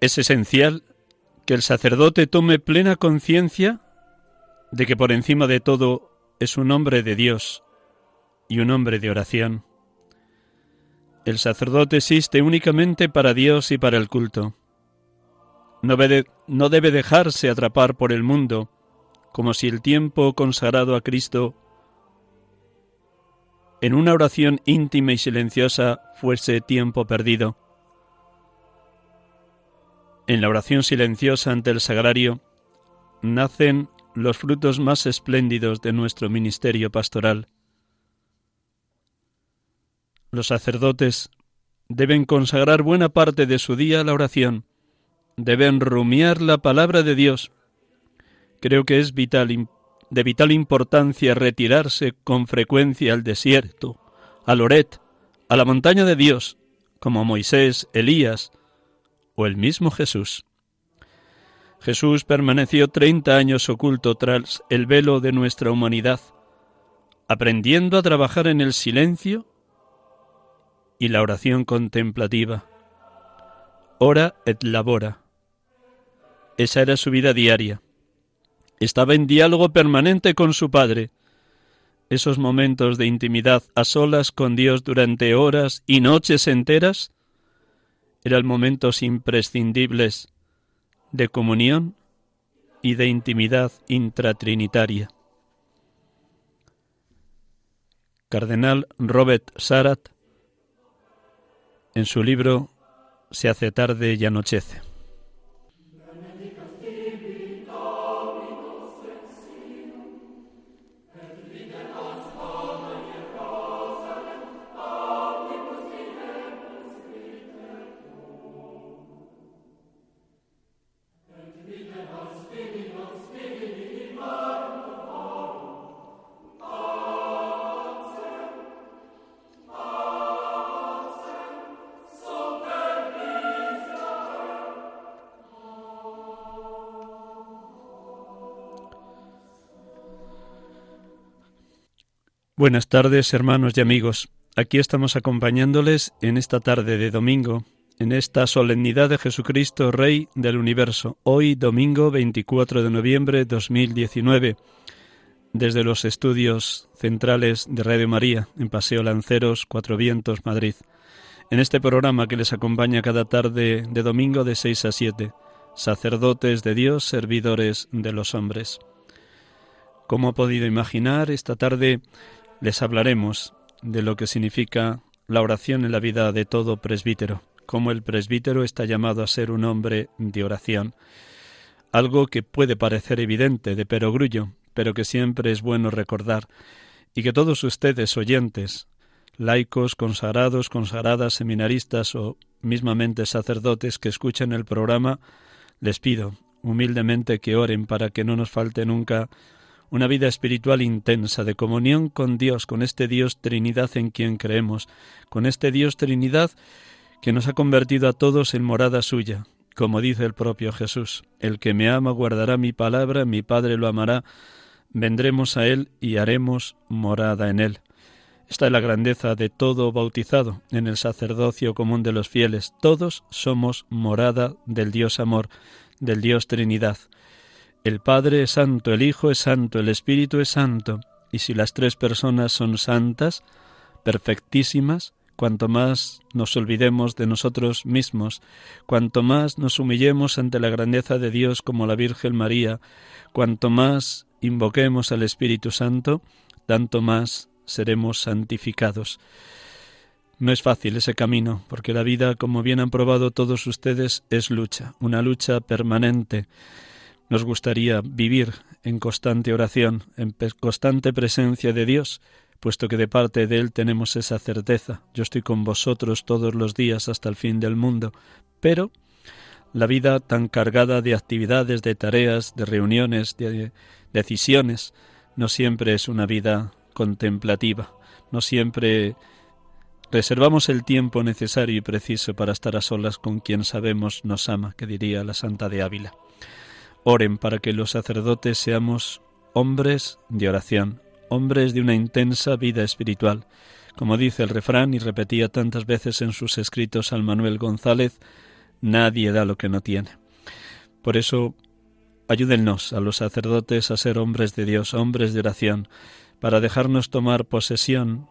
Es esencial que el sacerdote tome plena conciencia de que por encima de todo es un hombre de Dios y un hombre de oración. El sacerdote existe únicamente para Dios y para el culto. No debe, no debe dejarse atrapar por el mundo, como si el tiempo consagrado a Cristo en una oración íntima y silenciosa fuese tiempo perdido. En la oración silenciosa ante el sagrario nacen los frutos más espléndidos de nuestro ministerio pastoral. Los sacerdotes deben consagrar buena parte de su día a la oración, deben rumiar la palabra de Dios. Creo que es vital, de vital importancia retirarse con frecuencia al desierto, a Loret, a la montaña de Dios, como Moisés, Elías, o el mismo Jesús. Jesús permaneció treinta años oculto tras el velo de nuestra humanidad, aprendiendo a trabajar en el silencio y la oración contemplativa. Ora et labora. Esa era su vida diaria. Estaba en diálogo permanente con su Padre. Esos momentos de intimidad a solas con Dios durante horas y noches enteras eran momentos imprescindibles de comunión y de intimidad intratrinitaria. Cardenal Robert Sarat, en su libro Se hace tarde y anochece. Buenas tardes, hermanos y amigos. Aquí estamos acompañándoles en esta tarde de domingo, en esta solemnidad de Jesucristo, Rey del Universo, hoy domingo 24 de noviembre de 2019, desde los estudios centrales de Radio María, en Paseo Lanceros, Cuatro Vientos, Madrid. En este programa que les acompaña cada tarde de domingo de 6 a 7, sacerdotes de Dios, servidores de los hombres. Como ha podido imaginar, esta tarde les hablaremos de lo que significa la oración en la vida de todo presbítero, cómo el presbítero está llamado a ser un hombre de oración. Algo que puede parecer evidente de perogrullo, pero que siempre es bueno recordar, y que todos ustedes oyentes, laicos, consagrados, consagradas, seminaristas o mismamente sacerdotes que escuchen el programa, les pido humildemente que oren para que no nos falte nunca una vida espiritual intensa de comunión con Dios, con este Dios Trinidad en quien creemos, con este Dios Trinidad que nos ha convertido a todos en morada suya, como dice el propio Jesús, el que me ama guardará mi palabra, mi Padre lo amará, vendremos a él y haremos morada en él. Esta es la grandeza de todo bautizado en el sacerdocio común de los fieles. Todos somos morada del Dios amor, del Dios Trinidad. El Padre es santo, el Hijo es santo, el Espíritu es santo. Y si las tres personas son santas, perfectísimas, cuanto más nos olvidemos de nosotros mismos, cuanto más nos humillemos ante la grandeza de Dios como la Virgen María, cuanto más invoquemos al Espíritu Santo, tanto más seremos santificados. No es fácil ese camino, porque la vida, como bien han probado todos ustedes, es lucha, una lucha permanente. Nos gustaría vivir en constante oración, en constante presencia de Dios, puesto que de parte de Él tenemos esa certeza. Yo estoy con vosotros todos los días hasta el fin del mundo. Pero la vida tan cargada de actividades, de tareas, de reuniones, de decisiones, no siempre es una vida contemplativa. No siempre reservamos el tiempo necesario y preciso para estar a solas con quien sabemos nos ama, que diría la Santa de Ávila. Oren para que los sacerdotes seamos hombres de oración, hombres de una intensa vida espiritual. Como dice el refrán y repetía tantas veces en sus escritos al Manuel González, nadie da lo que no tiene. Por eso, ayúdennos a los sacerdotes a ser hombres de Dios, hombres de oración, para dejarnos tomar posesión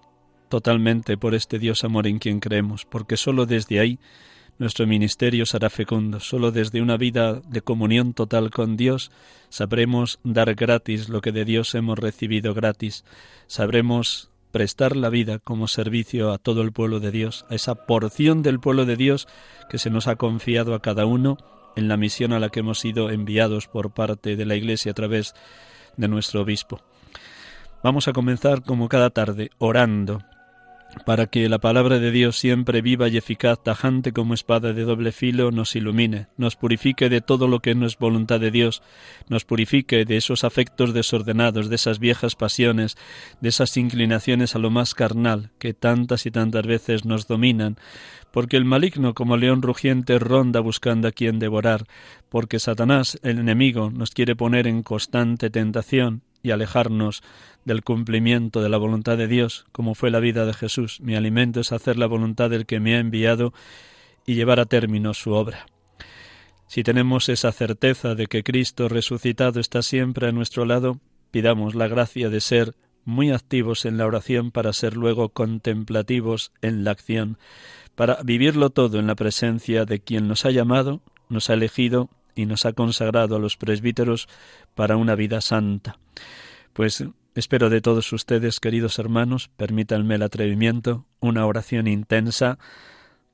totalmente por este Dios amor en quien creemos, porque sólo desde ahí nuestro ministerio será fecundo, sólo desde una vida de comunión total con Dios sabremos dar gratis lo que de Dios hemos recibido gratis, sabremos prestar la vida como servicio a todo el pueblo de Dios, a esa porción del pueblo de Dios que se nos ha confiado a cada uno en la misión a la que hemos sido enviados por parte de la Iglesia a través de nuestro obispo. Vamos a comenzar como cada tarde orando para que la palabra de Dios siempre viva y eficaz, tajante como espada de doble filo, nos ilumine, nos purifique de todo lo que no es voluntad de Dios, nos purifique de esos afectos desordenados, de esas viejas pasiones, de esas inclinaciones a lo más carnal que tantas y tantas veces nos dominan, porque el maligno como león rugiente ronda buscando a quien devorar, porque Satanás, el enemigo, nos quiere poner en constante tentación y alejarnos del cumplimiento de la voluntad de Dios, como fue la vida de Jesús. Mi alimento es hacer la voluntad del que me ha enviado y llevar a término su obra. Si tenemos esa certeza de que Cristo resucitado está siempre a nuestro lado, pidamos la gracia de ser muy activos en la oración para ser luego contemplativos en la acción, para vivirlo todo en la presencia de quien nos ha llamado, nos ha elegido y nos ha consagrado a los presbíteros para una vida santa. Pues espero de todos ustedes, queridos hermanos, permítanme el atrevimiento, una oración intensa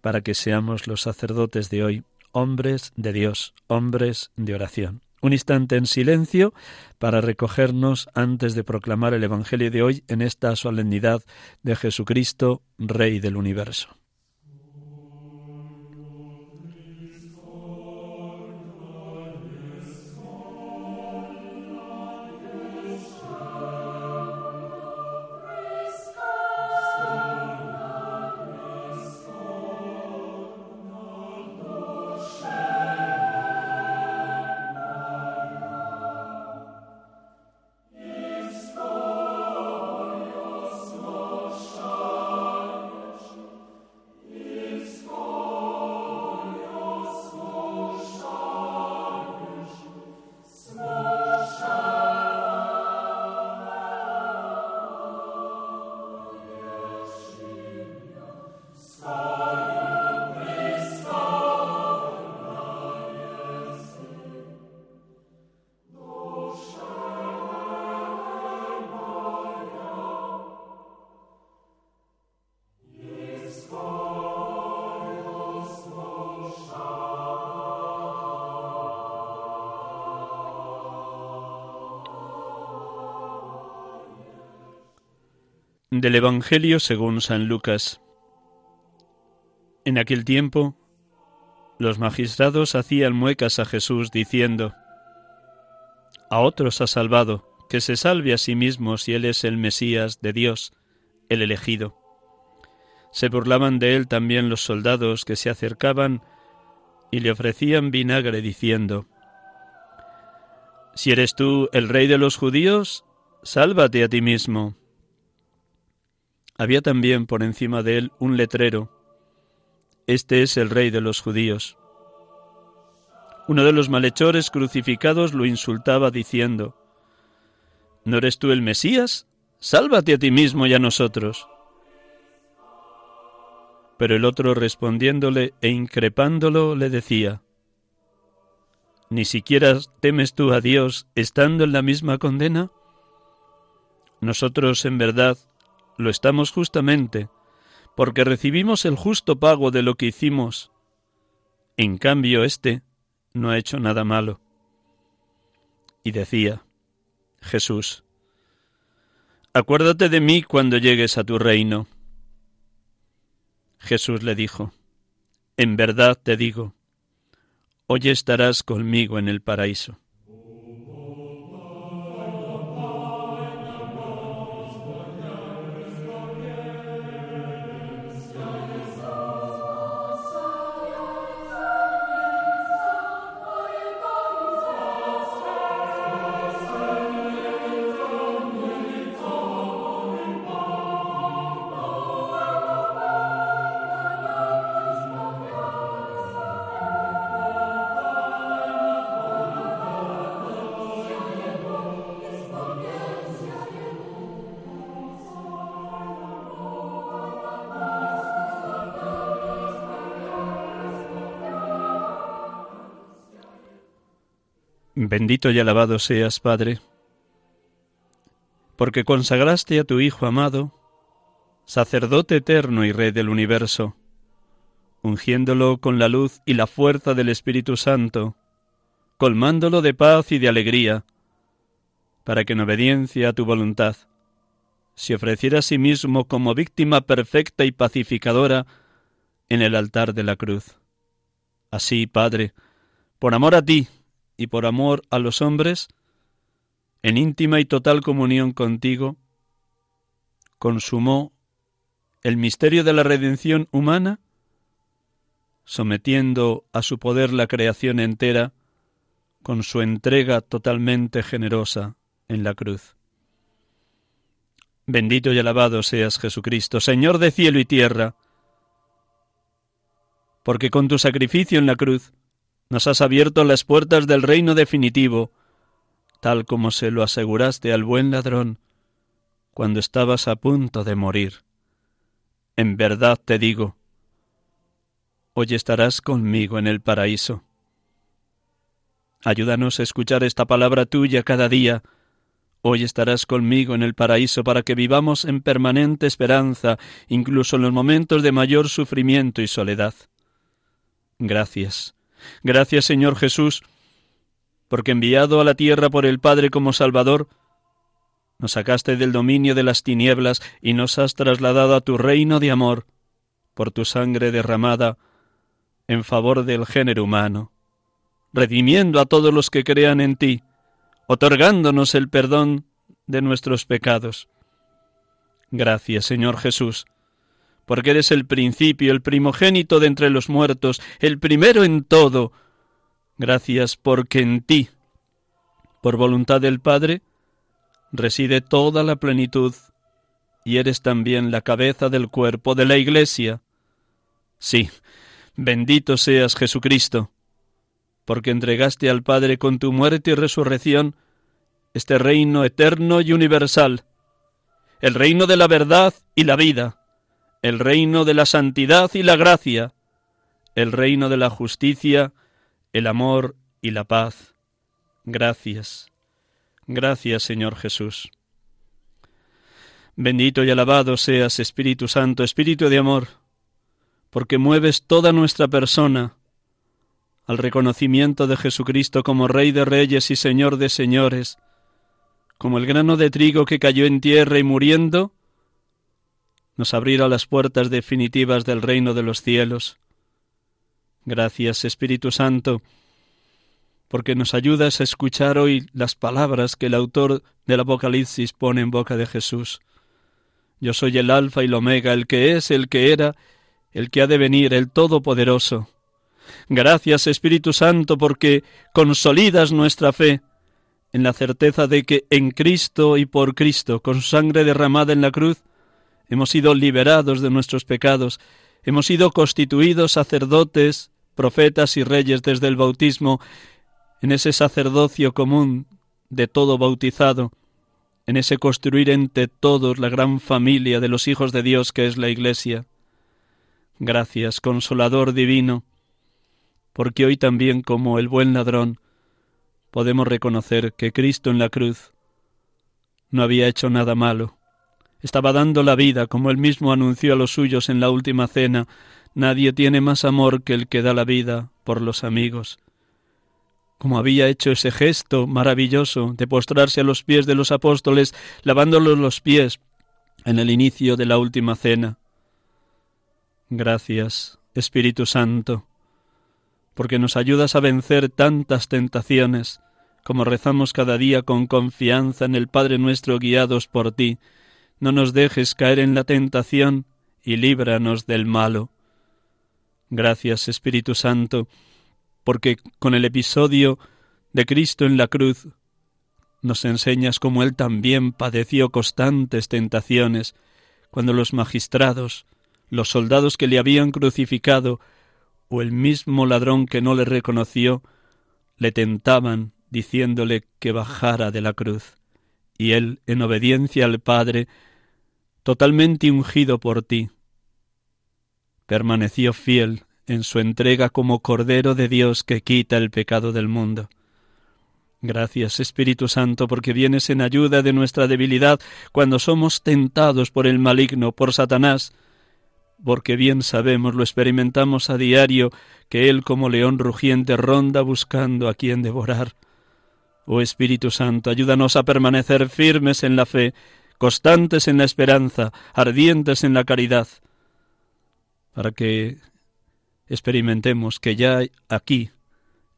para que seamos los sacerdotes de hoy, hombres de Dios, hombres de oración. Un instante en silencio para recogernos antes de proclamar el Evangelio de hoy en esta solemnidad de Jesucristo, Rey del universo. Del Evangelio según San Lucas. En aquel tiempo, los magistrados hacían muecas a Jesús diciendo, A otros ha salvado, que se salve a sí mismo si él es el Mesías de Dios, el elegido. Se burlaban de él también los soldados que se acercaban y le ofrecían vinagre diciendo, Si eres tú el rey de los judíos, sálvate a ti mismo. Había también por encima de él un letrero. Este es el rey de los judíos. Uno de los malhechores crucificados lo insultaba diciendo, ¿No eres tú el Mesías? Sálvate a ti mismo y a nosotros. Pero el otro respondiéndole e increpándolo le decía, ¿Ni siquiera temes tú a Dios estando en la misma condena? Nosotros en verdad lo estamos justamente, porque recibimos el justo pago de lo que hicimos. En cambio, éste no ha hecho nada malo. Y decía, Jesús, acuérdate de mí cuando llegues a tu reino. Jesús le dijo, En verdad te digo, hoy estarás conmigo en el paraíso. Bendito y alabado seas, Padre, porque consagraste a tu Hijo amado, sacerdote eterno y Rey del universo, ungiéndolo con la luz y la fuerza del Espíritu Santo, colmándolo de paz y de alegría, para que en obediencia a tu voluntad se ofreciera a sí mismo como víctima perfecta y pacificadora en el altar de la cruz. Así, Padre, por amor a ti, y por amor a los hombres, en íntima y total comunión contigo, consumó el misterio de la redención humana, sometiendo a su poder la creación entera con su entrega totalmente generosa en la cruz. Bendito y alabado seas Jesucristo, Señor de cielo y tierra, porque con tu sacrificio en la cruz nos has abierto las puertas del reino definitivo, tal como se lo aseguraste al buen ladrón cuando estabas a punto de morir. En verdad te digo, hoy estarás conmigo en el paraíso. Ayúdanos a escuchar esta palabra tuya cada día. Hoy estarás conmigo en el paraíso para que vivamos en permanente esperanza, incluso en los momentos de mayor sufrimiento y soledad. Gracias Gracias Señor Jesús, porque enviado a la tierra por el Padre como Salvador, nos sacaste del dominio de las tinieblas y nos has trasladado a tu reino de amor por tu sangre derramada en favor del género humano, redimiendo a todos los que crean en ti, otorgándonos el perdón de nuestros pecados. Gracias, Señor Jesús, porque eres el principio, el primogénito de entre los muertos, el primero en todo. Gracias porque en ti, por voluntad del Padre, reside toda la plenitud, y eres también la cabeza del cuerpo de la Iglesia. Sí, bendito seas Jesucristo, porque entregaste al Padre con tu muerte y resurrección este reino eterno y universal, el reino de la verdad y la vida el reino de la santidad y la gracia, el reino de la justicia, el amor y la paz. Gracias, gracias Señor Jesús. Bendito y alabado seas Espíritu Santo, Espíritu de amor, porque mueves toda nuestra persona al reconocimiento de Jesucristo como Rey de Reyes y Señor de Señores, como el grano de trigo que cayó en tierra y muriendo, nos abrirá las puertas definitivas del reino de los cielos. Gracias, Espíritu Santo, porque nos ayudas a escuchar hoy las palabras que el autor del Apocalipsis pone en boca de Jesús. Yo soy el Alfa y el Omega, el que es, el que era, el que ha de venir, el Todopoderoso. Gracias, Espíritu Santo, porque consolidas nuestra fe en la certeza de que en Cristo y por Cristo, con su sangre derramada en la cruz, hemos sido liberados de nuestros pecados, hemos sido constituidos sacerdotes, profetas y reyes desde el bautismo, en ese sacerdocio común de todo bautizado, en ese construir entre todos la gran familia de los hijos de Dios que es la Iglesia. Gracias, Consolador Divino, porque hoy también como el buen ladrón podemos reconocer que Cristo en la cruz no había hecho nada malo. Estaba dando la vida, como él mismo anunció a los suyos en la última cena. Nadie tiene más amor que el que da la vida por los amigos. Como había hecho ese gesto maravilloso de postrarse a los pies de los apóstoles, lavándolos los pies en el inicio de la última cena. Gracias, Espíritu Santo, porque nos ayudas a vencer tantas tentaciones, como rezamos cada día con confianza en el Padre nuestro guiados por ti. No nos dejes caer en la tentación y líbranos del malo. Gracias, Espíritu Santo, porque con el episodio de Cristo en la cruz nos enseñas cómo Él también padeció constantes tentaciones, cuando los magistrados, los soldados que le habían crucificado, o el mismo ladrón que no le reconoció, le tentaban diciéndole que bajara de la cruz, y él, en obediencia al Padre, totalmente ungido por ti, permaneció fiel en su entrega como Cordero de Dios que quita el pecado del mundo. Gracias, Espíritu Santo, porque vienes en ayuda de nuestra debilidad cuando somos tentados por el maligno, por Satanás, porque bien sabemos, lo experimentamos a diario, que Él como león rugiente ronda buscando a quien devorar. Oh Espíritu Santo, ayúdanos a permanecer firmes en la fe, constantes en la esperanza, ardientes en la caridad, para que experimentemos que ya aquí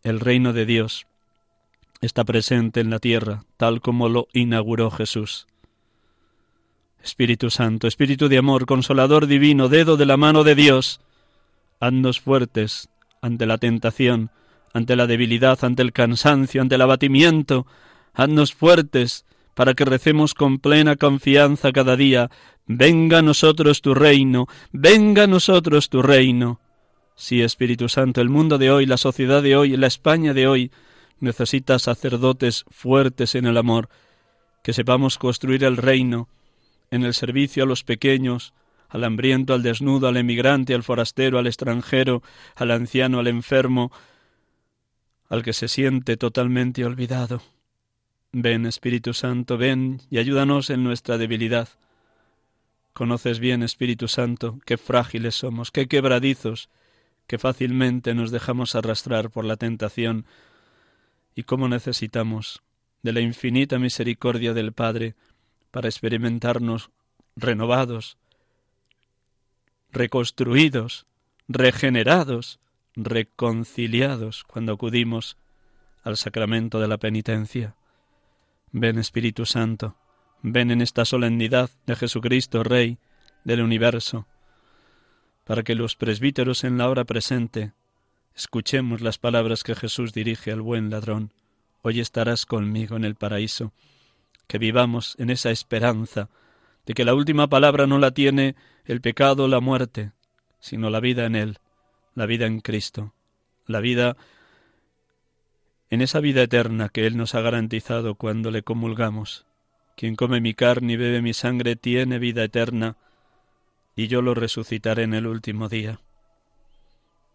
el reino de Dios está presente en la tierra, tal como lo inauguró Jesús. Espíritu Santo, Espíritu de amor, consolador divino, dedo de la mano de Dios, haznos fuertes ante la tentación, ante la debilidad, ante el cansancio, ante el abatimiento, haznos fuertes para que recemos con plena confianza cada día, venga a nosotros tu reino, venga a nosotros tu reino. Sí, Espíritu Santo, el mundo de hoy, la sociedad de hoy, la España de hoy, necesita sacerdotes fuertes en el amor, que sepamos construir el reino, en el servicio a los pequeños, al hambriento, al desnudo, al emigrante, al forastero, al extranjero, al anciano, al enfermo, al que se siente totalmente olvidado. Ven, Espíritu Santo, ven y ayúdanos en nuestra debilidad. Conoces bien, Espíritu Santo, qué frágiles somos, qué quebradizos, qué fácilmente nos dejamos arrastrar por la tentación y cómo necesitamos de la infinita misericordia del Padre para experimentarnos renovados, reconstruidos, regenerados, reconciliados cuando acudimos al sacramento de la penitencia. Ven Espíritu Santo, ven en esta solemnidad de Jesucristo, Rey del universo, para que los presbíteros en la hora presente escuchemos las palabras que Jesús dirige al buen ladrón. Hoy estarás conmigo en el paraíso que vivamos en esa esperanza de que la última palabra no la tiene el pecado o la muerte, sino la vida en Él, la vida en Cristo, la vida en esa vida eterna que Él nos ha garantizado cuando le comulgamos. Quien come mi carne y bebe mi sangre tiene vida eterna, y yo lo resucitaré en el último día.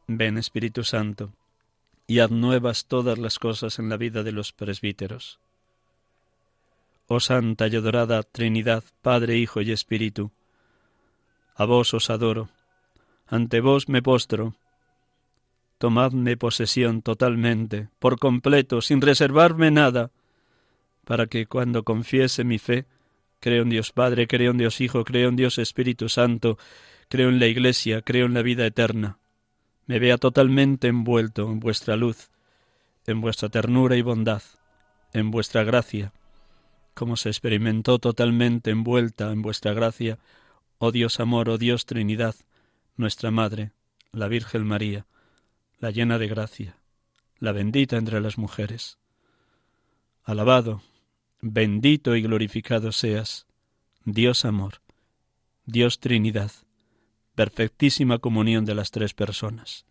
Ven, Espíritu Santo, y haz nuevas todas las cosas en la vida de los presbíteros. Oh Santa y adorada Trinidad, Padre, Hijo y Espíritu, a vos os adoro, ante vos me postro. Tomadme posesión totalmente, por completo, sin reservarme nada, para que cuando confiese mi fe, Creo en Dios Padre, creo en Dios Hijo, creo en Dios Espíritu Santo, creo en la Iglesia, creo en la vida eterna. Me vea totalmente envuelto en vuestra luz, en vuestra ternura y bondad, en vuestra gracia, como se experimentó totalmente envuelta en vuestra gracia, oh Dios amor, oh Dios Trinidad, nuestra Madre, la Virgen María, la llena de gracia, la bendita entre las mujeres. Alabado, bendito y glorificado seas, Dios amor, Dios Trinidad, perfectísima comunión de las tres personas.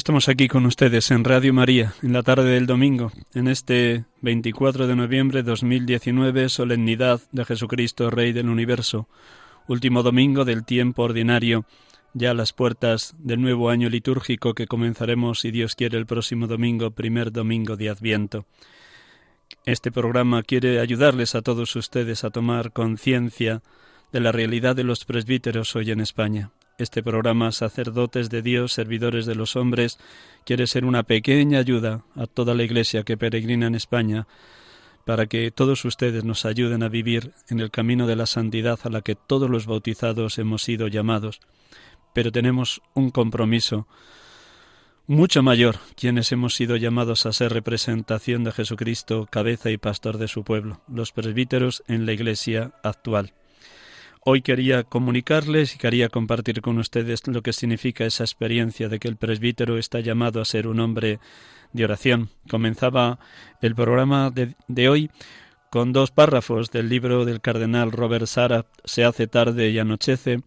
Estamos aquí con ustedes en Radio María, en la tarde del domingo, en este 24 de noviembre de 2019, solemnidad de Jesucristo, Rey del Universo, último domingo del tiempo ordinario, ya a las puertas del nuevo año litúrgico que comenzaremos, si Dios quiere, el próximo domingo, primer domingo de Adviento. Este programa quiere ayudarles a todos ustedes a tomar conciencia de la realidad de los presbíteros hoy en España. Este programa Sacerdotes de Dios, Servidores de los Hombres, quiere ser una pequeña ayuda a toda la Iglesia que peregrina en España para que todos ustedes nos ayuden a vivir en el camino de la santidad a la que todos los bautizados hemos sido llamados. Pero tenemos un compromiso mucho mayor, quienes hemos sido llamados a ser representación de Jesucristo, cabeza y pastor de su pueblo, los presbíteros en la Iglesia actual. Hoy quería comunicarles y quería compartir con ustedes lo que significa esa experiencia de que el presbítero está llamado a ser un hombre de oración. Comenzaba el programa de, hoy con dos párrafos del libro del cardenal Robert Sara, Se hace tarde y anochece,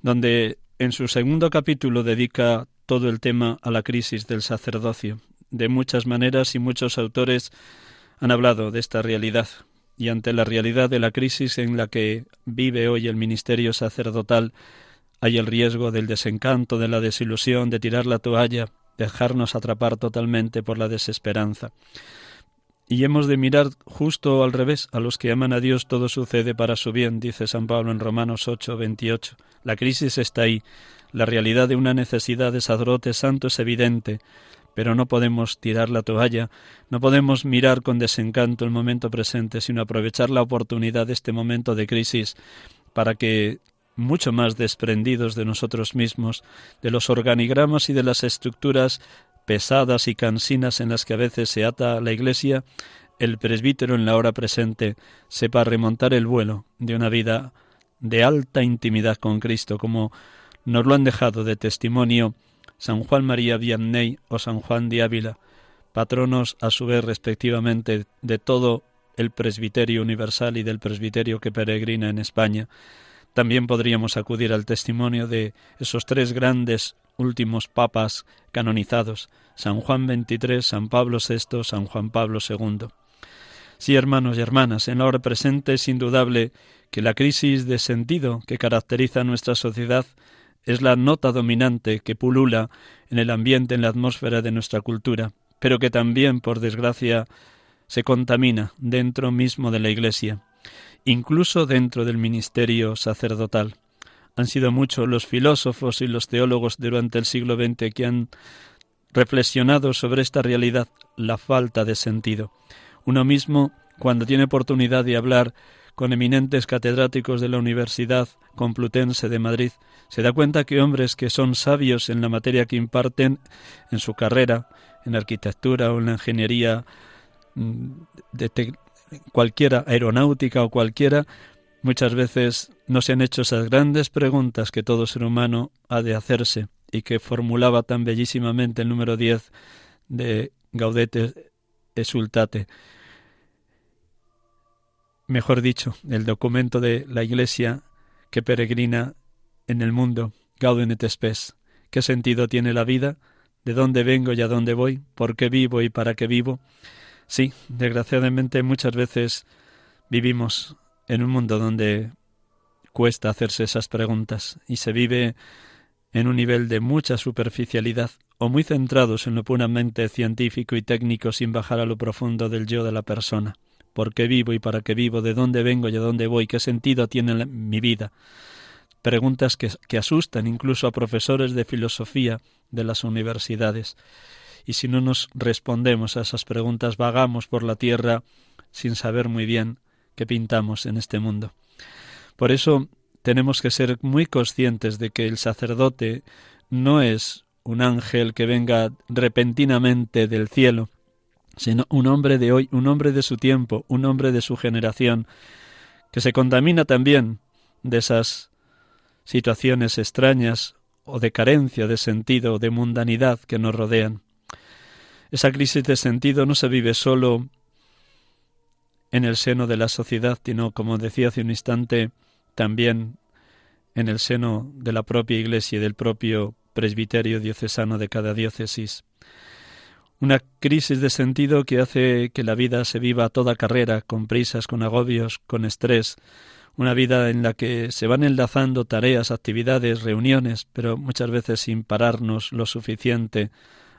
donde en su segundo capítulo dedica todo el tema a la crisis del sacerdocio. De muchas maneras y muchos autores han hablado de esta realidad y ante la realidad de la crisis en la que vive hoy el ministerio sacerdotal, hay el riesgo del desencanto, de la desilusión, de tirar la toalla, dejarnos atrapar totalmente por la desesperanza. Y hemos de mirar justo al revés, a los que aman a Dios todo sucede para su bien, dice San Pablo en Romanos 8, 28. La crisis está ahí, la realidad de una necesidad de sacerdote santo es evidente, pero no podemos tirar la toalla, no podemos mirar con desencanto el momento presente, sino aprovechar la oportunidad de este momento de crisis para que mucho más desprendidos de nosotros mismos, de los organigramas y de las estructuras pesadas y cansinas en las que a veces se ata la Iglesia, el presbítero en la hora presente sepa remontar el vuelo de una vida de alta intimidad con Cristo, como nos lo han dejado de testimonio San Juan María Vianney o San Juan de Ávila, patronos a su vez respectivamente de todo el presbiterio universal y del presbiterio que peregrina en España. También podríamos acudir al testimonio de esos tres grandes últimos papas canonizados, San Juan XXIII, San Pablo VI, San Juan Pablo II. Sí, hermanos y hermanas, en la hora presente es indudable que la crisis de sentido que caracteriza a nuestra sociedad es la nota dominante que pulula en el ambiente, en la atmósfera de nuestra cultura, pero que también, por desgracia, se contamina dentro mismo de la Iglesia, incluso dentro del ministerio sacerdotal. Han sido muchos los filósofos y los teólogos durante el siglo XX que han reflexionado sobre esta realidad, la falta de sentido. Uno mismo cuando tiene oportunidad de hablar con eminentes catedráticos de la Universidad Complutense de Madrid, se da cuenta que hombres que son sabios en la materia que imparten en su carrera, en arquitectura o en la ingeniería mm, de cualquiera, aeronáutica o cualquiera, muchas veces no se han hecho esas grandes preguntas que todo ser humano ha de hacerse y que formulaba tan bellísimamente el número 10 de Gaudete Exultate mejor dicho, el documento de la Iglesia que peregrina en el mundo, Gaudium et Spes. ¿Qué sentido tiene la vida? ¿De dónde vengo y a dónde voy? ¿Por qué vivo y para qué vivo? Sí, desgraciadamente muchas veces vivimos en un mundo donde cuesta hacerse esas preguntas y se vive en un nivel de mucha superficialidad o muy centrados en lo puramente científico y técnico sin bajar a lo profundo del yo de la persona por qué vivo y para qué vivo, de dónde vengo y a dónde voy, qué sentido tiene mi vida. Preguntas que, que asustan incluso a profesores de filosofía de las universidades. Y si no nos respondemos a esas preguntas, vagamos por la tierra sin saber muy bien qué pintamos en este mundo. Por eso tenemos que ser muy conscientes de que el sacerdote no es un ángel que venga repentinamente del cielo, sino un hombre de hoy, un hombre de su tiempo, un hombre de su generación, que se contamina también de esas situaciones extrañas o de carencia de sentido de mundanidad que nos rodean. Esa crisis de sentido no se vive solo en el seno de la sociedad, sino, como decía hace un instante, también en el seno de la propia Iglesia y del propio presbiterio diocesano de cada diócesis una crisis de sentido que hace que la vida se viva a toda carrera, con prisas, con agobios, con estrés, una vida en la que se van enlazando tareas, actividades, reuniones, pero muchas veces sin pararnos lo suficiente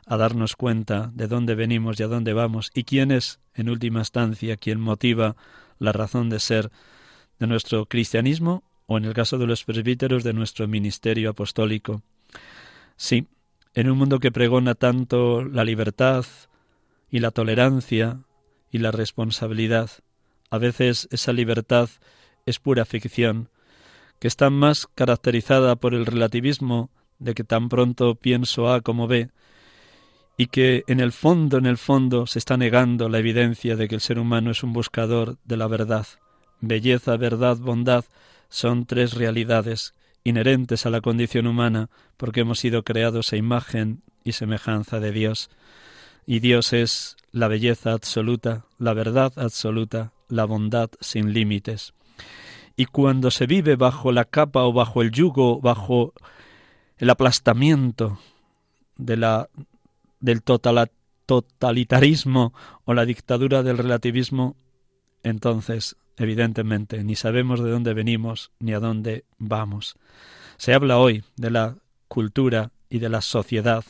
a darnos cuenta de dónde venimos y a dónde vamos y quién es, en última instancia, quien motiva la razón de ser de nuestro cristianismo o, en el caso de los presbíteros, de nuestro ministerio apostólico. Sí, en un mundo que pregona tanto la libertad y la tolerancia y la responsabilidad, a veces esa libertad es pura ficción, que está más caracterizada por el relativismo de que tan pronto pienso A como B, y que en el fondo, en el fondo, se está negando la evidencia de que el ser humano es un buscador de la verdad. Belleza, verdad, bondad son tres realidades inherentes a la condición humana, porque hemos sido creados a imagen y semejanza de Dios. Y Dios es la belleza absoluta, la verdad absoluta, la bondad sin límites. Y cuando se vive bajo la capa o bajo el yugo, bajo el aplastamiento de la, del totalitarismo o la dictadura del relativismo, entonces evidentemente, ni sabemos de dónde venimos ni a dónde vamos. Se habla hoy de la cultura y de la sociedad,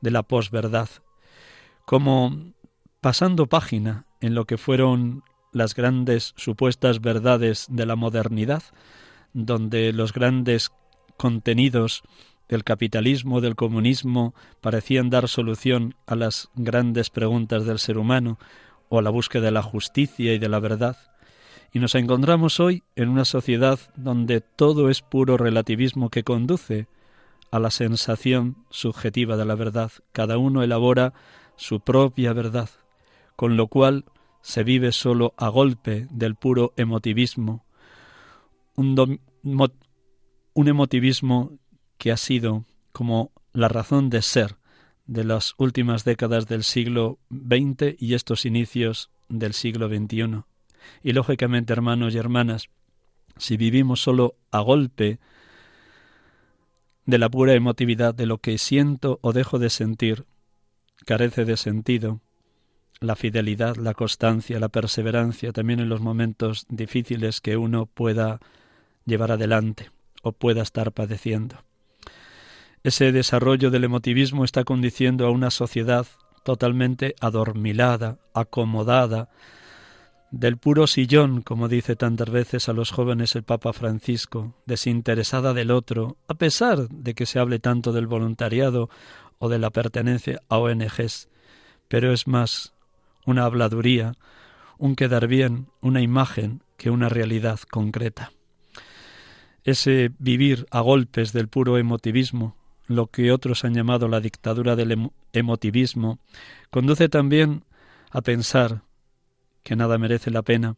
de la posverdad, como pasando página en lo que fueron las grandes supuestas verdades de la modernidad, donde los grandes contenidos del capitalismo, del comunismo, parecían dar solución a las grandes preguntas del ser humano o a la búsqueda de la justicia y de la verdad. Y nos encontramos hoy en una sociedad donde todo es puro relativismo que conduce a la sensación subjetiva de la verdad. Cada uno elabora su propia verdad, con lo cual se vive solo a golpe del puro emotivismo, un, emotivismo que ha sido como la razón de ser de las últimas décadas del siglo XX y estos inicios del siglo XXI. Y lógicamente, hermanos y hermanas, si vivimos solo a golpe de la pura emotividad de lo que siento o dejo de sentir, carece de sentido. La fidelidad, la constancia, la perseverancia también en los momentos difíciles que uno pueda llevar adelante o pueda estar padeciendo. Ese desarrollo del emotivismo está conduciendo a una sociedad totalmente adormilada, acomodada, del puro sillón, como dice tantas veces a los jóvenes el Papa Francisco, desinteresada del otro, a pesar de que se hable tanto del voluntariado o de la pertenencia a ONGs, pero es más una habladuría, un quedar bien, una imagen que una realidad concreta. Ese vivir a golpes del puro emotivismo, lo que otros han llamado la dictadura del emotivismo, conduce también a pensar que nada merece la pena,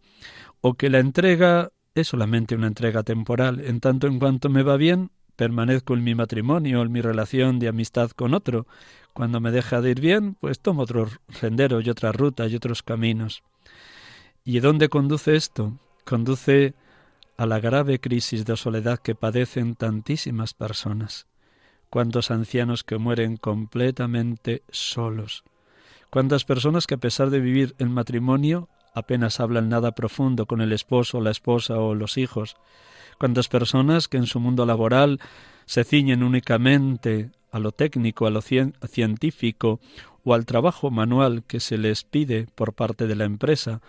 o que la entrega es solamente una entrega temporal, en tanto en cuanto me va bien, permanezco en mi matrimonio, en mi relación de amistad con otro. Cuando me deja de ir bien, pues tomo otro sendero y otra ruta y otros caminos. ¿Y dónde conduce esto? Conduce a la grave crisis de soledad que padecen tantísimas personas. Cuántos ancianos que mueren completamente solos. Cuántas personas que a pesar de vivir en matrimonio apenas hablan nada profundo con el esposo, la esposa o los hijos. Cuántas personas que en su mundo laboral se ciñen únicamente a lo técnico, a lo científico o al trabajo manual que se les pide por parte de la empresa,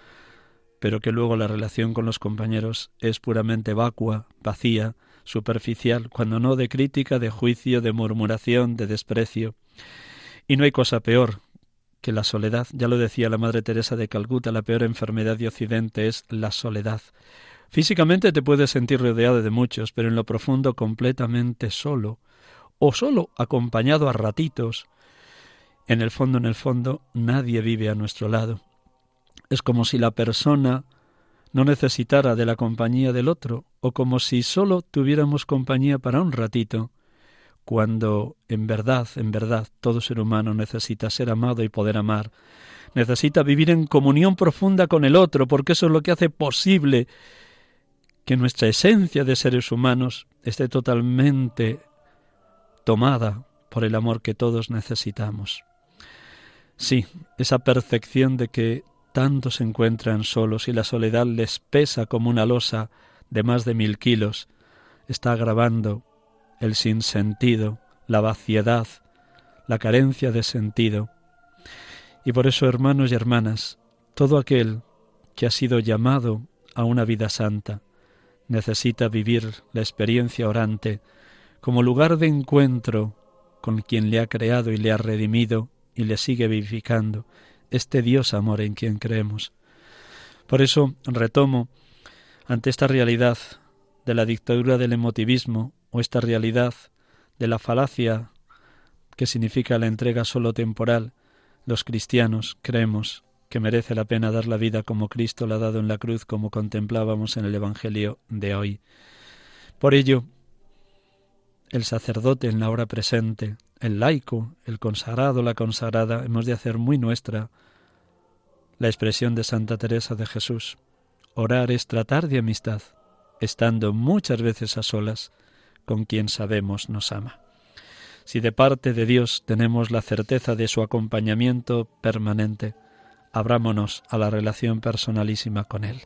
pero que luego la relación con los compañeros es puramente vacua, vacía, superficial, cuando no de crítica, de juicio, de murmuración, de desprecio. Y no hay cosa peor que la soledad, ya lo decía la Madre Teresa de Calcuta, la peor enfermedad de Occidente es la soledad. Físicamente te puedes sentir rodeado de muchos, pero en lo profundo completamente solo, o solo acompañado a ratitos. En el fondo, en el fondo, nadie vive a nuestro lado. Es como si la persona no necesitara de la compañía del otro, o como si solo tuviéramos compañía para un ratito, cuando en verdad, en verdad, todo ser humano necesita ser amado y poder amar, necesita vivir en comunión profunda con el otro, porque eso es lo que hace posible que nuestra esencia de seres humanos esté totalmente tomada por el amor que todos necesitamos. Sí, esa percepción de que tantos se encuentran solos y la soledad les pesa como una losa de más de mil kilos, está agravando el sinsentido, la vaciedad, la carencia de sentido. Y por eso, hermanos y hermanas, todo aquel que ha sido llamado a una vida santa necesita vivir la experiencia orante como lugar de encuentro con quien le ha creado y le ha redimido y le sigue vivificando, este Dios amor en quien creemos. Por eso retomo ante esta realidad de la dictadura del emotivismo o esta realidad de la falacia que significa la entrega solo temporal, los cristianos creemos que merece la pena dar la vida como Cristo la ha dado en la cruz, como contemplábamos en el Evangelio de hoy. Por ello, el sacerdote en la hora presente, el laico, el consagrado, la consagrada, hemos de hacer muy nuestra la expresión de Santa Teresa de Jesús. Orar es tratar de amistad, estando muchas veces a solas con quien sabemos nos ama. Si de parte de Dios tenemos la certeza de su acompañamiento permanente, abrámonos a la relación personalísima con Él.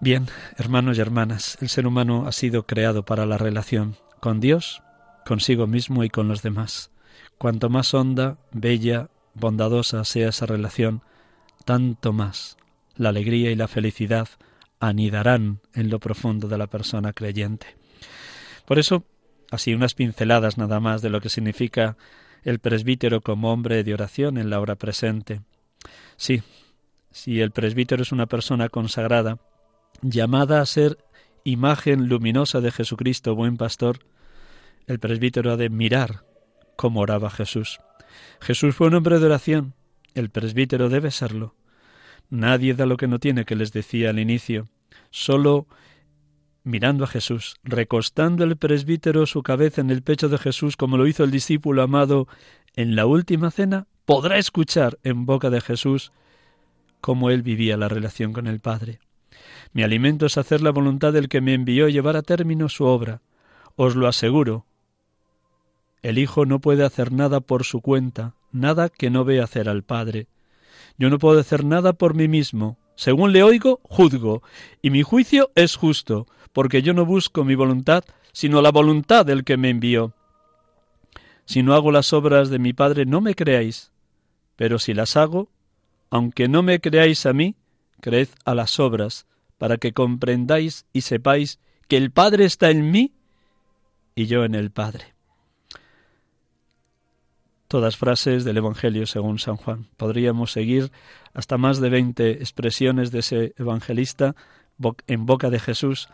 Bien, hermanos y hermanas, el ser humano ha sido creado para la relación con Dios, consigo mismo y con los demás. Cuanto más honda, bella, bondadosa sea esa relación, tanto más la alegría y la felicidad anidarán en lo profundo de la persona creyente. Por eso, así unas pinceladas nada más de lo que significa el presbítero como hombre de oración en la hora presente. Sí, si el presbítero es una persona consagrada, llamada a ser imagen luminosa de Jesucristo, buen pastor, el presbítero ha de mirar cómo oraba Jesús. Jesús fue un hombre de oración, el presbítero debe serlo. Nadie da lo que no tiene, que les decía al inicio. Solo mirando a Jesús, recostando el presbítero su cabeza en el pecho de Jesús como lo hizo el discípulo amado en la última cena, podrá escuchar en boca de Jesús cómo él vivía la relación con el Padre. Mi alimento es hacer la voluntad del que me envió y llevar a término su obra. Os lo aseguro. El Hijo no puede hacer nada por su cuenta, nada que no vea hacer al Padre. Yo no puedo hacer nada por mí mismo. Según le oigo, juzgo, y mi juicio es justo, porque yo no busco mi voluntad, sino la voluntad del que me envió. Si no hago las obras de mi Padre, no me creáis, pero si las hago, aunque no me creáis a mí, creed a las obras, para que comprendáis y sepáis que el Padre está en mí y yo en el Padre. Todas frases del Evangelio según San Juan. Podríamos seguir hasta más de 20 expresiones de ese evangelista en boca de Jesús,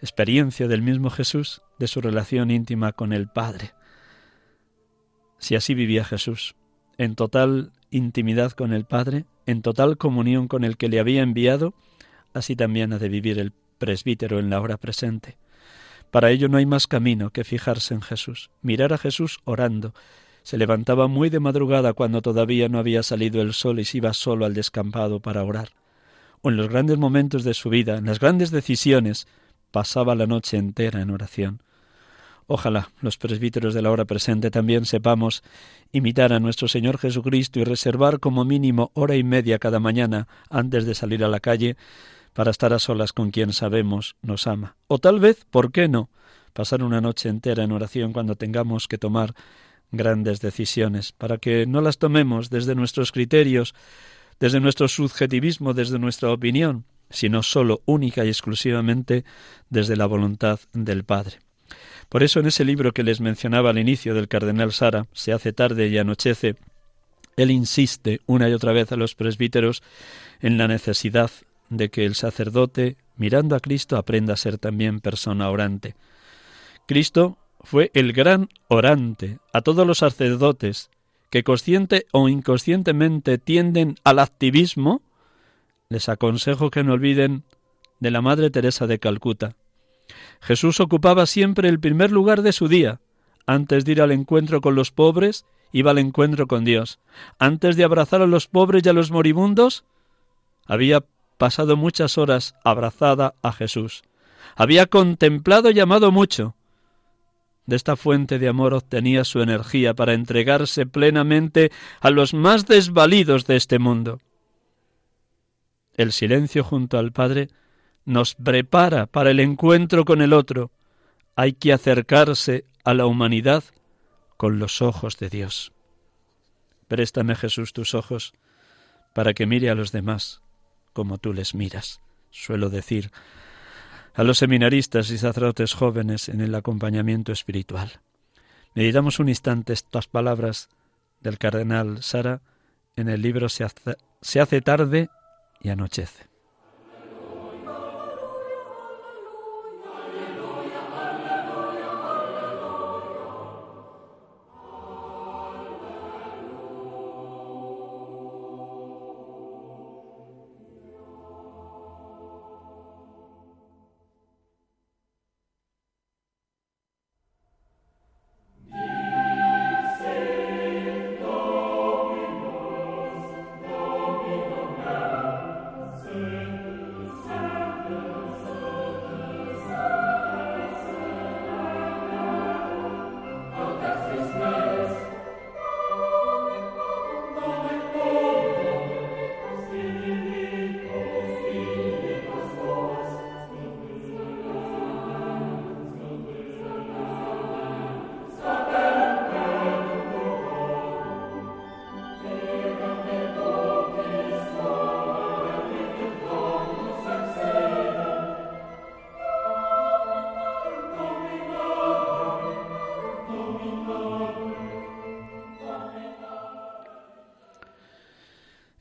experiencia del mismo Jesús, de su relación íntima con el Padre. Si así vivía Jesús, en total intimidad con el Padre, en total comunión con el que le había enviado, así también ha de vivir el presbítero en la hora presente. Para ello no hay más camino que fijarse en Jesús, mirar a Jesús orando, se levantaba muy de madrugada cuando todavía no había salido el sol y se iba solo al descampado para orar. O en los grandes momentos de su vida, en las grandes decisiones, pasaba la noche entera en oración. Ojalá los presbíteros de la hora presente también sepamos imitar a nuestro Señor Jesucristo y reservar como mínimo hora y media cada mañana antes de salir a la calle para estar a solas con quien sabemos nos ama. O tal vez, ¿por qué no?, pasar una noche entera en oración cuando tengamos que tomar grandes decisiones, para que no las tomemos desde nuestros criterios, desde nuestro subjetivismo, desde nuestra opinión, sino sólo única y exclusivamente desde la voluntad del Padre. Por eso en ese libro que les mencionaba al inicio del cardenal Sara, Se hace tarde y anochece, él insiste una y otra vez a los presbíteros en la necesidad de que el sacerdote, mirando a Cristo, aprenda a ser también persona orante. Cristo fue el gran orante a todos los sacerdotes que consciente o inconscientemente tienden al activismo, les aconsejo que no olviden de la Madre Teresa de Calcuta. Jesús ocupaba siempre el primer lugar de su día. Antes de ir al encuentro con los pobres, iba al encuentro con Dios. Antes de abrazar a los pobres y a los moribundos, había pasado muchas horas abrazada a Jesús. Había contemplado y amado mucho. De esta fuente de amor obtenía su energía para entregarse plenamente a los más desvalidos de este mundo. El silencio junto al Padre nos prepara para el encuentro con el otro. Hay que acercarse a la humanidad con los ojos de Dios. Préstame, Jesús, tus ojos para que mire a los demás como tú les miras. Suelo decir a los seminaristas y sacerdotes jóvenes en el acompañamiento espiritual. Meditamos un instante estas palabras del cardenal Sara en el libro Se hace, tarde y anochece.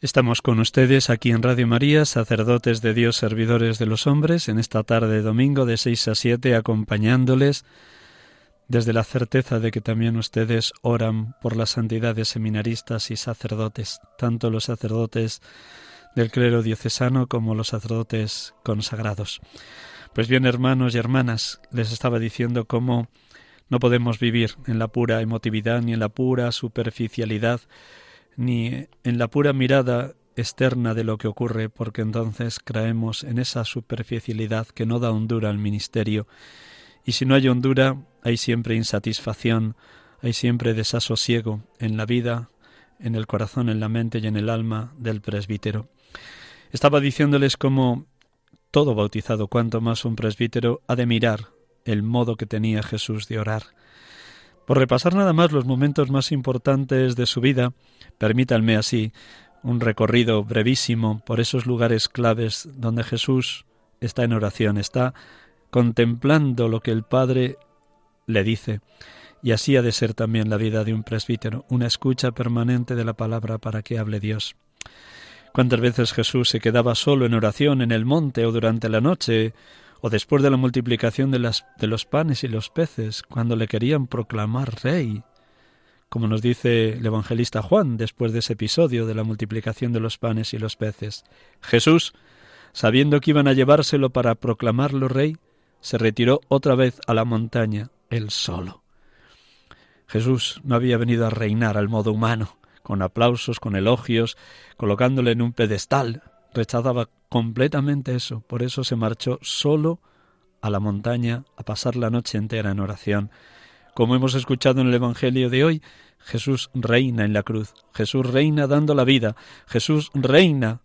Estamos con ustedes aquí en Radio María, sacerdotes de Dios, servidores de los hombres, en esta tarde de domingo de 6 a 7, acompañándoles desde la certeza de que también ustedes oran por la santidad de seminaristas y sacerdotes, tanto los sacerdotes del clero diocesano como los sacerdotes consagrados. Pues bien, hermanos y hermanas, les estaba diciendo cómo no podemos vivir en la pura emotividad ni en la pura superficialidad ni en la pura mirada externa de lo que ocurre, porque entonces creemos en esa superficialidad que no da hondura al ministerio. Y si no hay hondura, hay siempre insatisfacción, hay siempre desasosiego en la vida, en el corazón, en la mente y en el alma del presbítero. Estaba diciéndoles cómo todo bautizado, cuanto más un presbítero, ha de mirar el modo que tenía Jesús de orar. Por repasar nada más los momentos más importantes de su vida, Permítanme así un recorrido brevísimo por esos lugares claves donde Jesús está en oración, está contemplando lo que el Padre le dice Y así ha de ser también la vida de un presbítero, una escucha permanente de la palabra para que hable Dios. ¿Cuántas veces Jesús se quedaba solo en oración en el monte o durante la noche o después de la multiplicación de, las, de los panes y los peces, cuando le querían proclamar rey? Como nos dice el evangelista Juan después de ese episodio de la multiplicación de los panes y los peces. Jesús, sabiendo que iban a llevárselo para proclamarlo rey, se retiró otra vez a la montaña, él solo. Jesús no había venido a reinar al modo humano, con aplausos, con elogios, colocándole en un pedestal. Rechazaba completamente eso, por eso se marchó solo a la montaña a pasar la noche entera en oración. Como hemos escuchado en el Evangelio de hoy, Jesús reina en la cruz, Jesús reina dando la vida, Jesús reina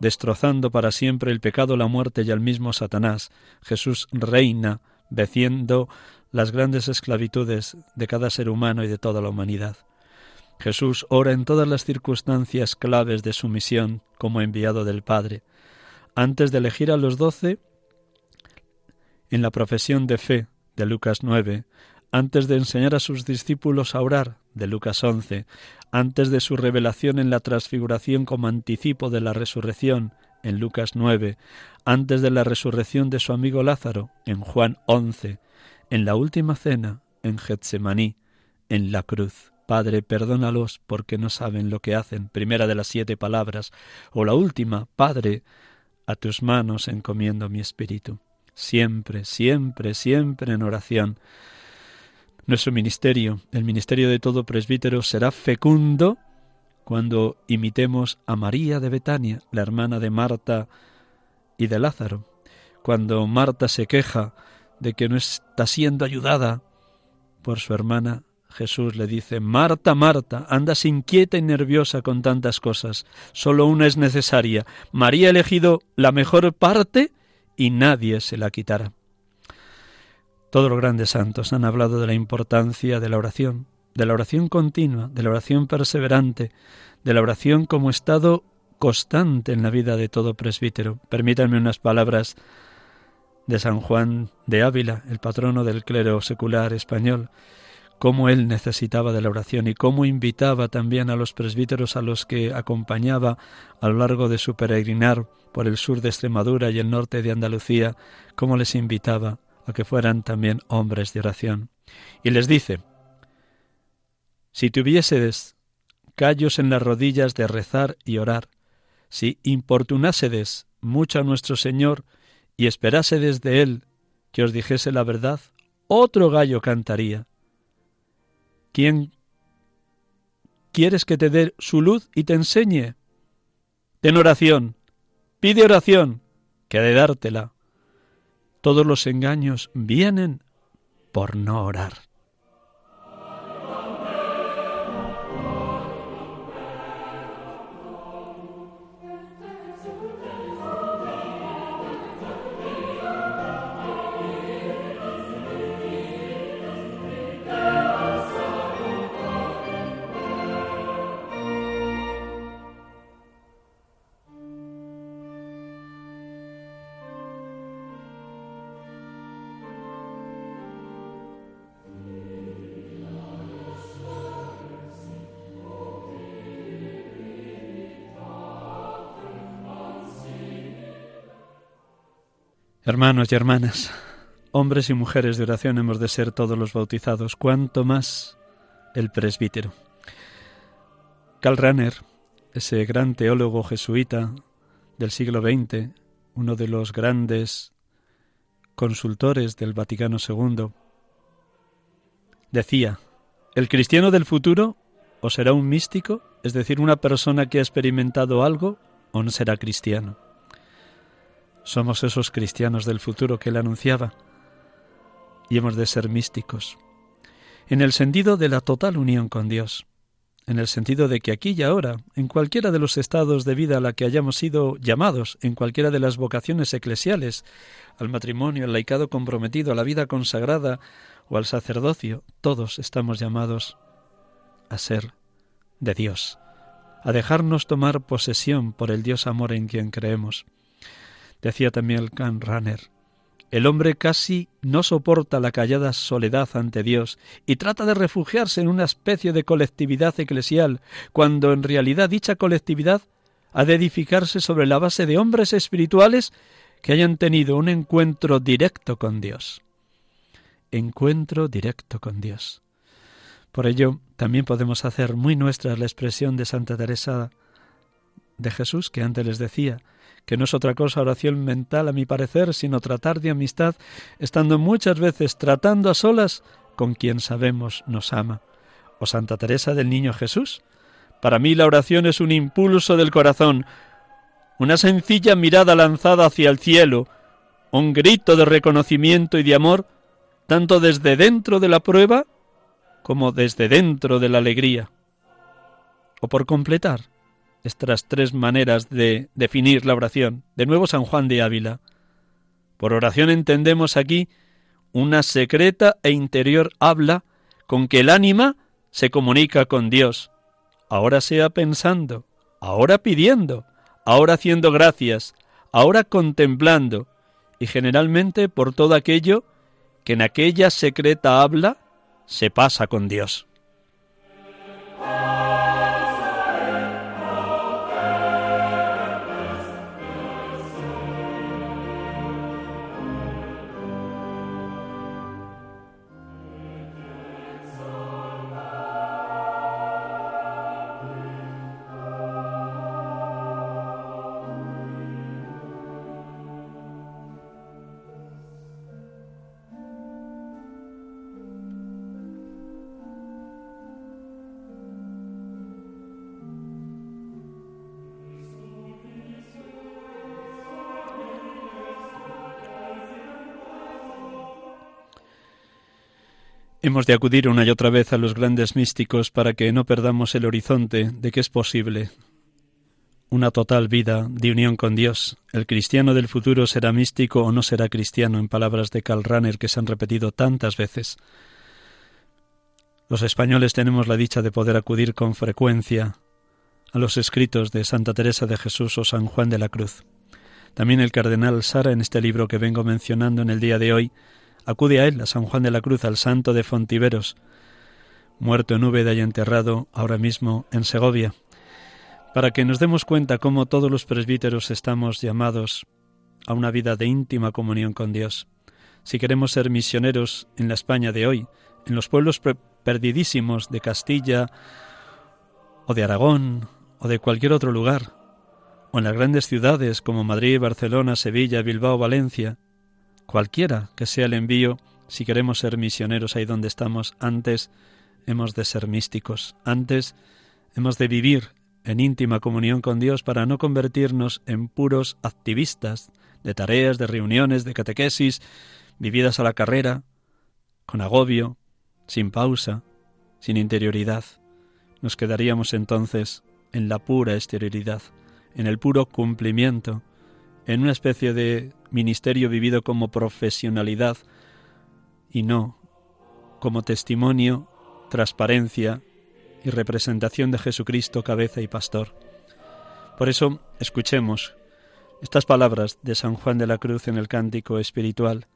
destrozando para siempre el pecado, la muerte y al mismo Satanás. Jesús reina venciendo las grandes esclavitudes de cada ser humano y de toda la humanidad. Jesús ora en todas las circunstancias claves de su misión como enviado del Padre. Antes de elegir a los doce, en la profesión de fe de Lucas 9, antes de enseñar a sus discípulos a orar de Lucas 11, antes de su revelación en la transfiguración como anticipo de la resurrección en Lucas 9, antes de la resurrección de su amigo Lázaro en Juan 11, en la última cena en Getsemaní, en la cruz. Padre, perdónalos porque no saben lo que hacen, primera de las siete palabras, o la última, Padre, a tus manos encomiendo mi espíritu. Siempre, siempre, siempre en oración. Nuestro ministerio, el ministerio de todo presbítero, será fecundo cuando imitemos a María de Betania, la hermana de Marta y de Lázaro. Cuando Marta se queja de que no está siendo ayudada por su hermana, Jesús le dice, Marta, Marta, andas inquieta y nerviosa con tantas cosas, solo una es necesaria. María ha elegido la mejor parte y nadie se la quitará. Todos los grandes santos han hablado de la importancia de la oración, de la oración continua, de la oración perseverante, de la oración como estado constante en la vida de todo presbítero. Permítanme unas palabras de San Juan de Ávila, el patrono del clero secular español, cómo él necesitaba de la oración y cómo invitaba también a los presbíteros a los que acompañaba a lo largo de su peregrinar por el sur de Extremadura y el norte de Andalucía, cómo les invitaba a que fueran también hombres de oración. Y les dice, si tuviésedes callos en las rodillas de rezar y orar, si importunásedes mucho a nuestro Señor y esperásedes de Él que os dijese la verdad, otro gallo cantaría ¿Quién quieres que te dé su luz y te enseñe? Ten oración, pide oración, que ha de dártela. Todos los engaños vienen por no orar. Hermanos y hermanas, hombres y mujeres de oración hemos de ser todos los bautizados, cuanto más el presbítero. Karl ese gran teólogo jesuita del siglo XX, uno de los grandes consultores del Vaticano II, decía, el cristiano del futuro o será un místico, es decir, una persona que ha experimentado algo, o no será cristiano. Somos esos cristianos del futuro que él anunciaba. Y hemos de ser místicos, en el sentido de la total unión con Dios, en el sentido de que aquí y ahora, en cualquiera de los estados de vida a la que hayamos sido llamados, en cualquiera de las vocaciones eclesiales, al matrimonio, al laicado comprometido, a la vida consagrada o al sacerdocio, todos estamos llamados a ser de Dios, a dejarnos tomar posesión por el Dios amor en quien creemos. Decía también el Can Runner, El hombre casi no soporta la callada soledad ante Dios y trata de refugiarse en una especie de colectividad eclesial, cuando en realidad dicha colectividad ha de edificarse sobre la base de hombres espirituales que hayan tenido un encuentro directo con Dios. Encuentro directo con Dios. Por ello, también podemos hacer muy nuestra la expresión de Santa Teresa de Jesús, que antes les decía, que no es otra cosa oración mental, a mi parecer, sino tratar de amistad, estando muchas veces tratando a solas con quien sabemos nos ama. O Santa Teresa del Niño Jesús. Para mí la oración es un impulso del corazón, una sencilla mirada lanzada hacia el cielo, un grito de reconocimiento y de amor, tanto desde dentro de la prueba como desde dentro de la alegría. O por completar, estas tres maneras de definir la oración. De nuevo San Juan de Ávila. Por oración entendemos aquí una secreta e interior habla con que el ánima se comunica con Dios, ahora sea pensando, ahora pidiendo, ahora haciendo gracias, ahora contemplando, y generalmente por todo aquello que en aquella secreta habla se pasa con Dios. Hemos de acudir una y otra vez a los grandes místicos para que no perdamos el horizonte de que es posible una total vida de unión con Dios. El cristiano del futuro será místico o no será cristiano, en palabras de Karl Rahner que se han repetido tantas veces. Los españoles tenemos la dicha de poder acudir con frecuencia a los escritos de Santa Teresa de Jesús o San Juan de la Cruz. También el cardenal Sara, en este libro que vengo mencionando en el día de hoy, Acude a él, a San Juan de la Cruz, al santo de Fontiveros, muerto en Úbeda y enterrado ahora mismo en Segovia, para que nos demos cuenta cómo todos los presbíteros estamos llamados a una vida de íntima comunión con Dios. Si queremos ser misioneros en la España de hoy, en los pueblos perdidísimos de Castilla o de Aragón o de cualquier otro lugar, o en las grandes ciudades como Madrid, Barcelona, Sevilla, Bilbao, Valencia, Cualquiera que sea el envío, si queremos ser misioneros ahí donde estamos, antes hemos de ser místicos, antes hemos de vivir en íntima comunión con Dios para no convertirnos en puros activistas de tareas, de reuniones, de catequesis, vividas a la carrera, con agobio, sin pausa, sin interioridad. Nos quedaríamos entonces en la pura exterioridad, en el puro cumplimiento, en una especie de ministerio vivido como profesionalidad y no como testimonio, transparencia y representación de Jesucristo, cabeza y pastor. Por eso, escuchemos estas palabras de San Juan de la Cruz en el cántico espiritual,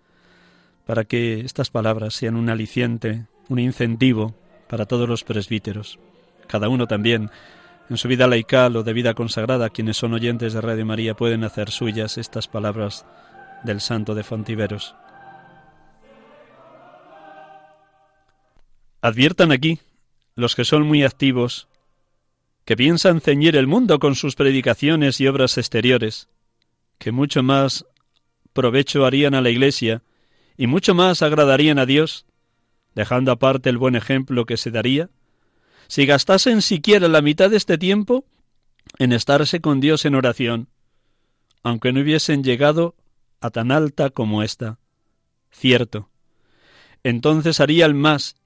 para que estas palabras sean un aliciente, un incentivo para todos los presbíteros, cada uno también en su vida laical o de vida consagrada, quienes son oyentes de Radio María pueden hacer suyas estas palabras del santo de Fontiveros. Adviertan aquí los que son muy activos, que piensan ceñir el mundo con sus predicaciones y obras exteriores, que mucho más provecho harían a la Iglesia y mucho más agradarían a Dios, dejando aparte el buen ejemplo que se daría si gastasen siquiera la mitad de este tiempo en estarse con Dios en oración, aunque no hubiesen llegado a tan alta como esta. Cierto. Entonces harían más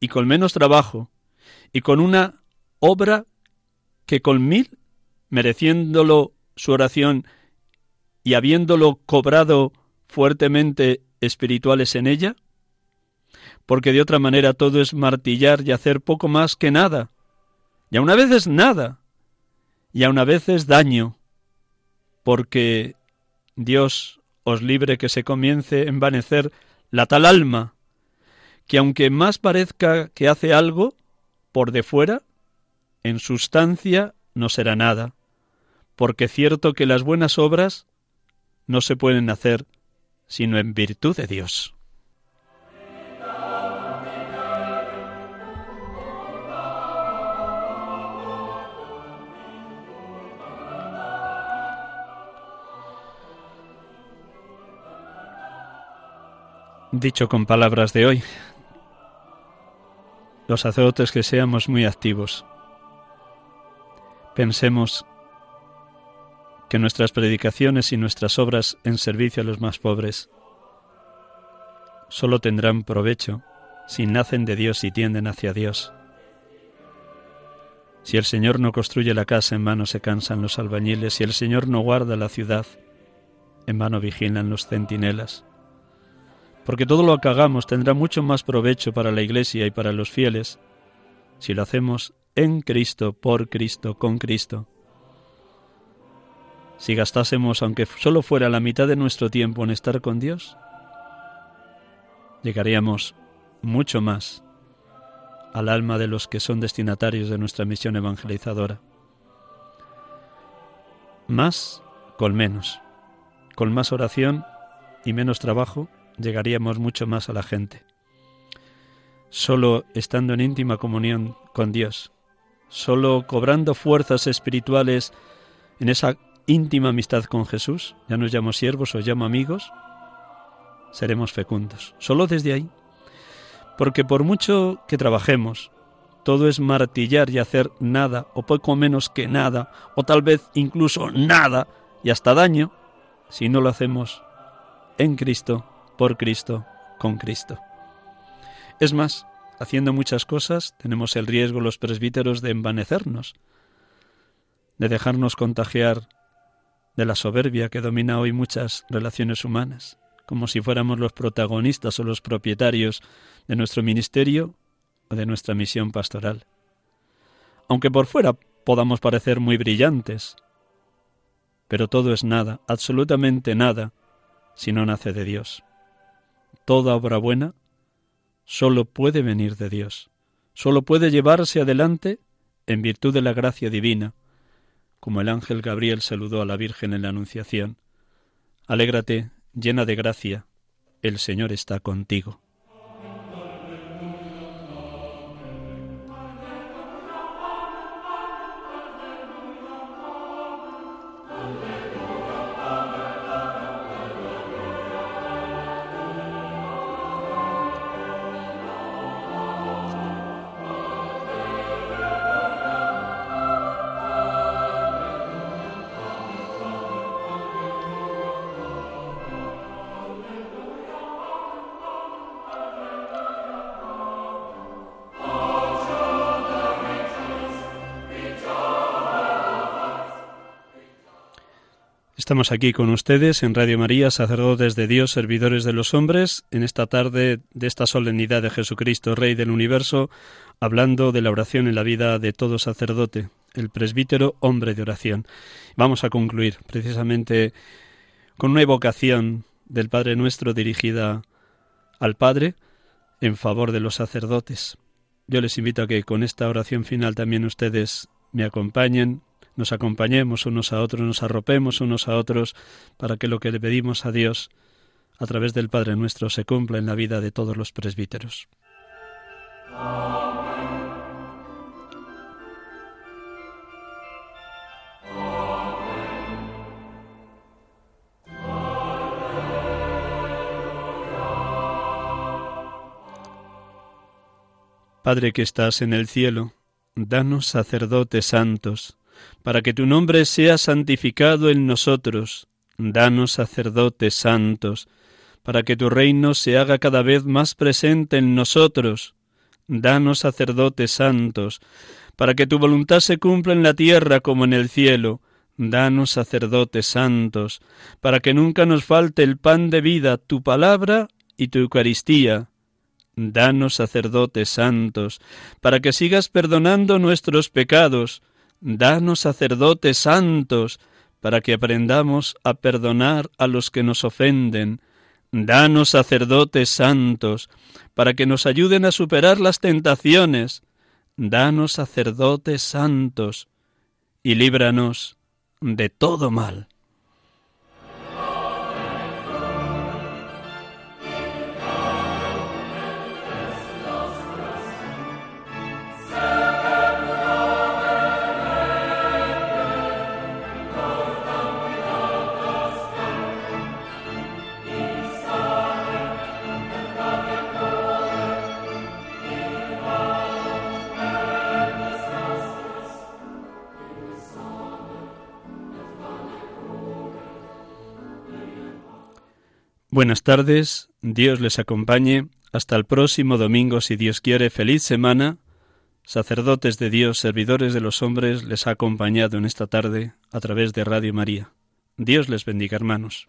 y con menos trabajo y con una obra que con mil, mereciéndolo su oración y habiéndolo cobrado fuertemente espirituales en ella? Porque de otra manera todo es martillar y hacer poco más que nada. Y a una vez es nada, y a una vez es daño, porque Dios os libre que se comience a envanecer la tal alma, que aunque más parezca que hace algo, por de fuera, en sustancia no será nada, porque cierto que las buenas obras no se pueden hacer sino en virtud de Dios. Dicho con palabras de hoy, los sacerdotes que seamos muy activos. Pensemos que nuestras predicaciones y nuestras obras en servicio a los más pobres solo tendrán provecho si nacen de Dios y tienden hacia Dios. Si el Señor no construye la casa, en vano se cansan los albañiles, si el Señor no guarda la ciudad, en vano vigilan los centinelas porque todo lo que hagamos tendrá mucho más provecho para la Iglesia y para los fieles si lo hacemos en Cristo, por Cristo, con Cristo. Si gastásemos, aunque solo fuera la mitad de nuestro tiempo en estar con Dios, llegaríamos mucho más al alma de los que son destinatarios de nuestra misión evangelizadora. Más con menos, con más oración y menos trabajo, llegaríamos mucho más a la gente. Solo estando en íntima comunión con Dios, solo cobrando fuerzas espirituales en esa íntima amistad con Jesús, ya nos llamo siervos o llamo amigos, seremos fecundos. Solo desde ahí. Porque por mucho que trabajemos, todo es martillar y hacer nada, o poco menos que nada, o tal vez incluso nada, y hasta daño, si no lo hacemos en Cristo por Cristo, con Cristo. Es más, haciendo muchas cosas, tenemos el riesgo los presbíteros de envanecernos, de dejarnos contagiar de la soberbia que domina hoy muchas relaciones humanas, como si fuéramos los protagonistas o los propietarios de nuestro ministerio o de nuestra misión pastoral. Aunque por fuera podamos parecer muy brillantes, pero todo es nada, absolutamente nada, si no nace de Dios toda obra buena solo puede venir de Dios, solo puede llevarse adelante en virtud de la gracia divina, como el ángel Gabriel saludó a la Virgen en la Anunciación. Alégrate, llena de gracia, el Señor está contigo. Estamos aquí con ustedes en Radio María, sacerdotes de Dios, servidores de los hombres, en esta tarde de esta solemnidad de Jesucristo, Rey del Universo, hablando de la oración en la vida de todo sacerdote, el presbítero, hombre de oración. Vamos a concluir precisamente con una evocación del Padre Nuestro dirigida al Padre en favor de los sacerdotes. Yo les invito a que con esta oración final también ustedes me acompañen nos acompañemos unos a otros, nos arropemos unos a otros, para que lo que le pedimos a Dios a través del Padre nuestro se cumpla en la vida de todos los presbíteros. Padre que estás en el cielo, danos sacerdotes santos para que tu nombre sea santificado en nosotros. Danos sacerdotes santos, para que tu reino se haga cada vez más presente en nosotros. Danos sacerdotes santos, para que tu voluntad se cumpla en la tierra como en el cielo. Danos sacerdotes santos, para que nunca nos falte el pan de vida, tu palabra y tu Eucaristía. Danos sacerdotes santos, para que sigas perdonando nuestros pecados, Danos sacerdotes santos, para que aprendamos a perdonar a los que nos ofenden. Danos sacerdotes santos, para que nos ayuden a superar las tentaciones. Danos sacerdotes santos, y líbranos de todo mal. Buenas tardes, Dios les acompañe. Hasta el próximo domingo, si Dios quiere. Feliz semana. Sacerdotes de Dios, servidores de los hombres, les ha acompañado en esta tarde a través de Radio María. Dios les bendiga, hermanos.